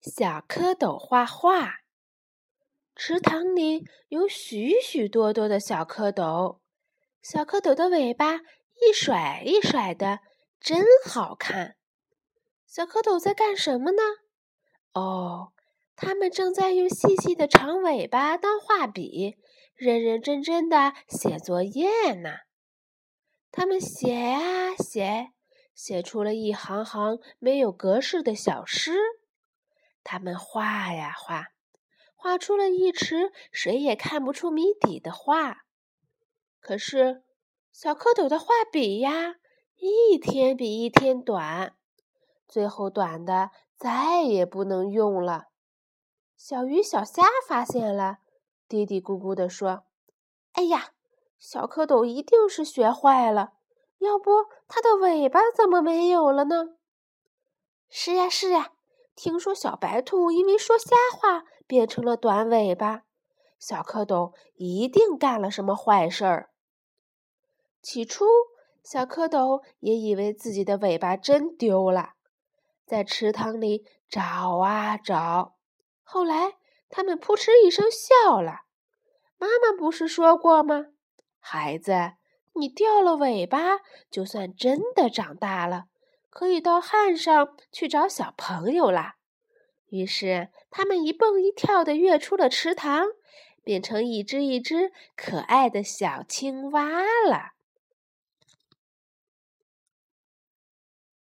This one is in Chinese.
小蝌蚪画画。池塘里有许许多多的小蝌蚪，小蝌蚪的尾巴一甩一甩的，真好看。小蝌蚪在干什么呢？哦，它们正在用细细的长尾巴当画笔，认认真真的写作业呢。它们写啊写，写出了一行行没有格式的小诗。他们画呀画，画出了一池谁也看不出谜底的画。可是，小蝌蚪的画笔呀，一天比一天短，最后短的再也不能用了。小鱼小虾发现了，嘀嘀咕咕地说：“哎呀，小蝌蚪一定是学坏了，要不它的尾巴怎么没有了呢？”“是呀，是呀。”听说小白兔因为说瞎话变成了短尾巴，小蝌蚪一定干了什么坏事儿。起初，小蝌蚪也以为自己的尾巴真丢了，在池塘里找啊找。后来，他们扑哧一声笑了。妈妈不是说过吗？孩子，你掉了尾巴，就算真的长大了。可以到岸上去找小朋友啦。于是，他们一蹦一跳的跃出了池塘，变成一只一只可爱的小青蛙了。